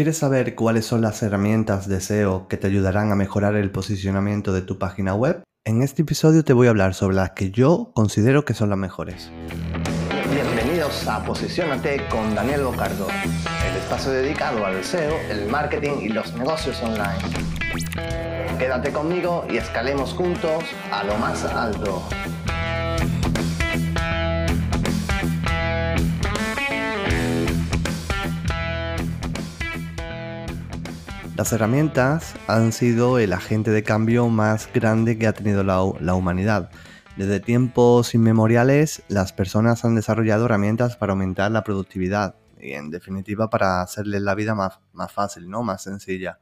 ¿Quieres saber cuáles son las herramientas de SEO que te ayudarán a mejorar el posicionamiento de tu página web? En este episodio te voy a hablar sobre las que yo considero que son las mejores. Bienvenidos a Posicionate con Daniel Bocardo, el espacio dedicado al SEO, el marketing y los negocios online. Quédate conmigo y escalemos juntos a lo más alto. Las herramientas han sido el agente de cambio más grande que ha tenido la, humanidad. Desde tiempos inmemoriales, las personas han desarrollado herramientas para aumentar la productividad y, en definitiva, para hacerles la vida más, fácil, ¿no? más sencilla.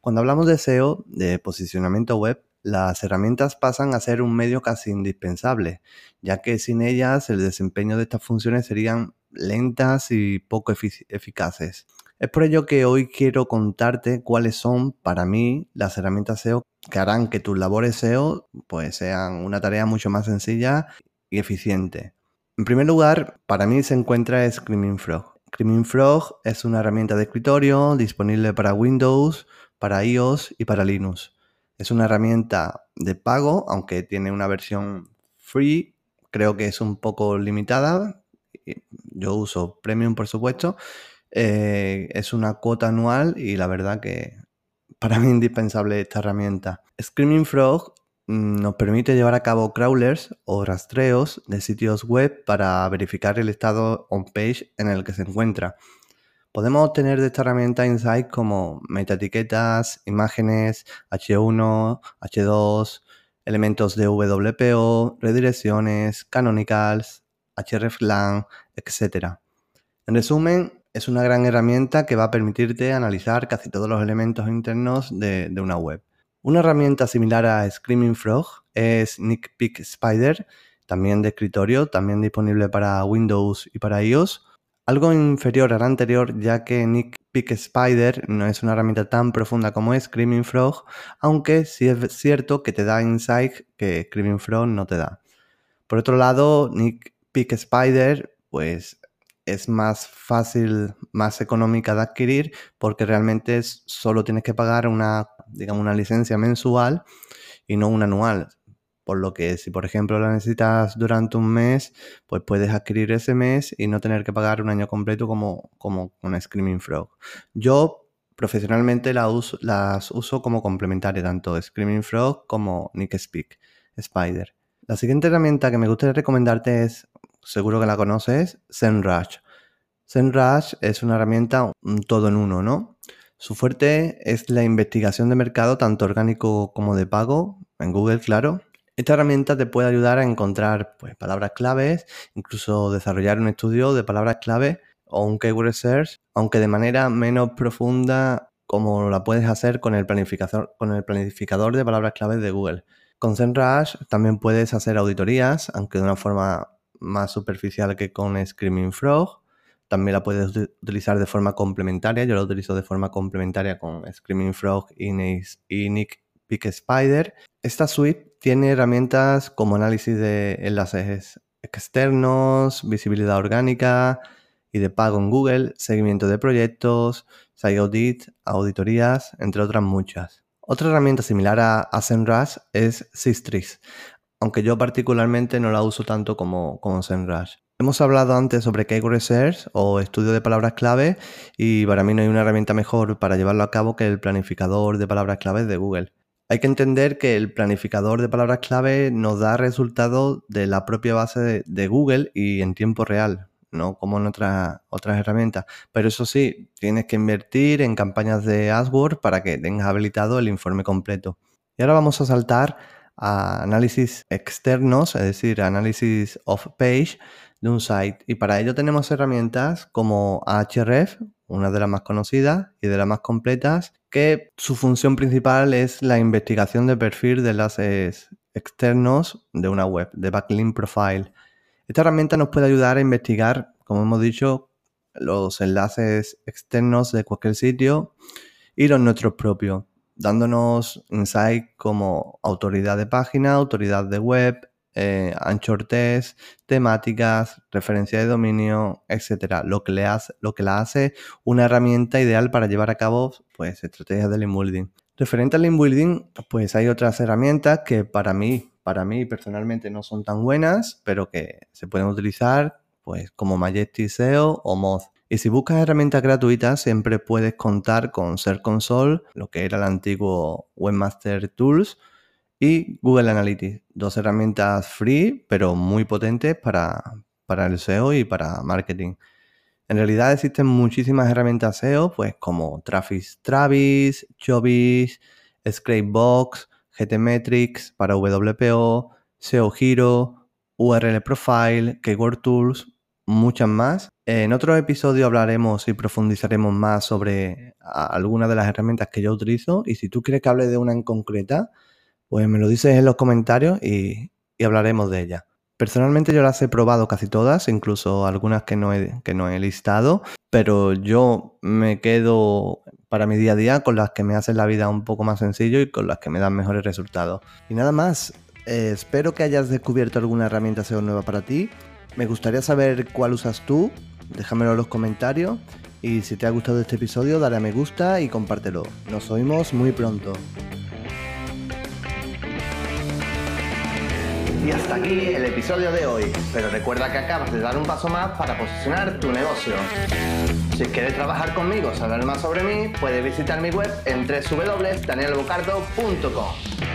Cuando hablamos de SEO, de posicionamiento web, las herramientas pasan a ser un medio casi indispensable, ya que sin ellas el desempeño de estas funciones serían lentas y poco eficaces. Es por ello que hoy quiero contarte cuáles son para mí las herramientas SEO que harán que tus labores SEO pues sean una tarea mucho más sencilla y eficiente. En primer lugar, para mí se encuentra Screaming Frog. Screaming Frog es una herramienta de escritorio disponible para Windows, para iOS y para Linux. Es una herramienta de pago, aunque tiene una versión free, creo que es un poco limitada. Yo uso Premium, por supuesto, eh, es una cuota anual y la verdad que para mí indispensable esta herramienta. Screaming Frog mm, nos permite llevar a cabo crawlers o rastreos de sitios web para verificar el estado on-page en el que se encuentra. Podemos obtener de esta herramienta insights como metaetiquetas, imágenes, H1, H2, elementos de WPO, redirecciones, canonicals, hreflang, etc. En resumen, es una gran herramienta que va a permitirte analizar casi todos los elementos internos de, una web. Una herramienta similar a Screaming Frog es Nick Spider, también de escritorio, también disponible para Windows y para iOS. Algo inferior a la anterior, ya que Nick Spider no es una herramienta tan profunda como Screaming Frog, aunque sí es cierto que te da insight que Screaming Frog no te da. Por otro lado, Nick Spider, pues es más fácil, más económica de adquirir porque realmente solo tienes que pagar una, digamos, una licencia mensual y no una anual. Por lo que si por ejemplo la necesitas durante un mes, pues puedes adquirir ese mes y no tener que pagar un año completo como, como una Screaming Frog. Yo profesionalmente las uso como complementaria, tanto Screaming Frog como Nick Speak, Spider. La siguiente herramienta que me gustaría recomendarte es seguro que la conoces, ZenRush. ZenRush es una herramienta un todo en uno, ¿no? Su fuerte es la investigación de mercado, tanto orgánico como de pago, en Google, claro. Esta herramienta te puede ayudar a encontrar pues, palabras claves, incluso desarrollar un estudio de palabras clave o un keyword search, aunque de manera menos profunda como la puedes hacer con el planificador, con el planificador de palabras claves de Google. Con ZenRush también puedes hacer auditorías, aunque de una forma más superficial que con Screaming Frog. También la puedes utilizar de forma complementaria. Yo la utilizo de forma complementaria con Screaming Frog y Nick Pick Spider. Esta suite tiene herramientas como análisis de enlaces externos, visibilidad orgánica y de pago en Google, seguimiento de proyectos, site audit, auditorías, entre otras muchas. Otra herramienta similar a, a es Sistrix aunque yo particularmente no la uso tanto como, como SEMrush. Hemos hablado antes sobre Keyword o estudio de palabras clave y para mí no hay una herramienta mejor para llevarlo a cabo que el planificador de palabras clave de Google. Hay que entender que el planificador de palabras clave nos da resultados de la propia base de, Google y en tiempo real, no como en otras herramientas. Pero eso sí, tienes que invertir en campañas de AdWords para que tengas habilitado el informe completo. Y ahora vamos a saltar a análisis externos, es decir, análisis of page de un site. Y para ello tenemos herramientas como Ahref, una de las más conocidas y de las más completas, que su función principal es la investigación de perfil de enlaces externos de una web, de backlink profile. Esta herramienta nos puede ayudar a investigar, como hemos dicho, los enlaces externos de cualquier sitio y los nuestros propios dándonos insight como autoridad de página, autoridad de web, eh, anchor test, temáticas, referencia de dominio, etcétera. Lo que le hace, lo que la hace una herramienta ideal para llevar a cabo pues estrategias de link building. Referente al link building, pues hay otras herramientas que para mí, para mí personalmente no son tan buenas, pero que se pueden utilizar pues como Majestic SEO o Moz. Y si buscas herramientas gratuitas, siempre puedes contar con Ser Console, lo que era el antiguo Webmaster Tools, y Google Analytics, dos herramientas free, pero muy potentes para, para el SEO y para marketing. En realidad existen muchísimas herramientas SEO, pues como Travis Travis, Chobis, Scrapebox, GTmetrix para WPO, SEO Hero, URL Profile, Keyword Tools, muchas más. En otro episodio hablaremos y profundizaremos más sobre algunas de las herramientas que yo utilizo y si tú quieres que hable de una en concreta, pues me lo dices en los comentarios y, hablaremos de ella. Personalmente yo las he probado casi todas, incluso algunas que no, he, que no he listado, pero yo me quedo para mi día a día con las que me hacen la vida un poco más sencillo y con las que me dan mejores resultados. Y nada más, eh, espero que hayas descubierto alguna herramienta SEO nueva para ti. Me gustaría saber cuál usas tú, déjamelo en los comentarios y si te ha gustado este episodio dale a me gusta y compártelo. Nos oímos muy pronto. Y hasta aquí el episodio de hoy, pero recuerda que acabas de dar un paso más para posicionar tu negocio. Si quieres trabajar conmigo, saber más sobre mí, puedes visitar mi web en www.danielbocardo.com.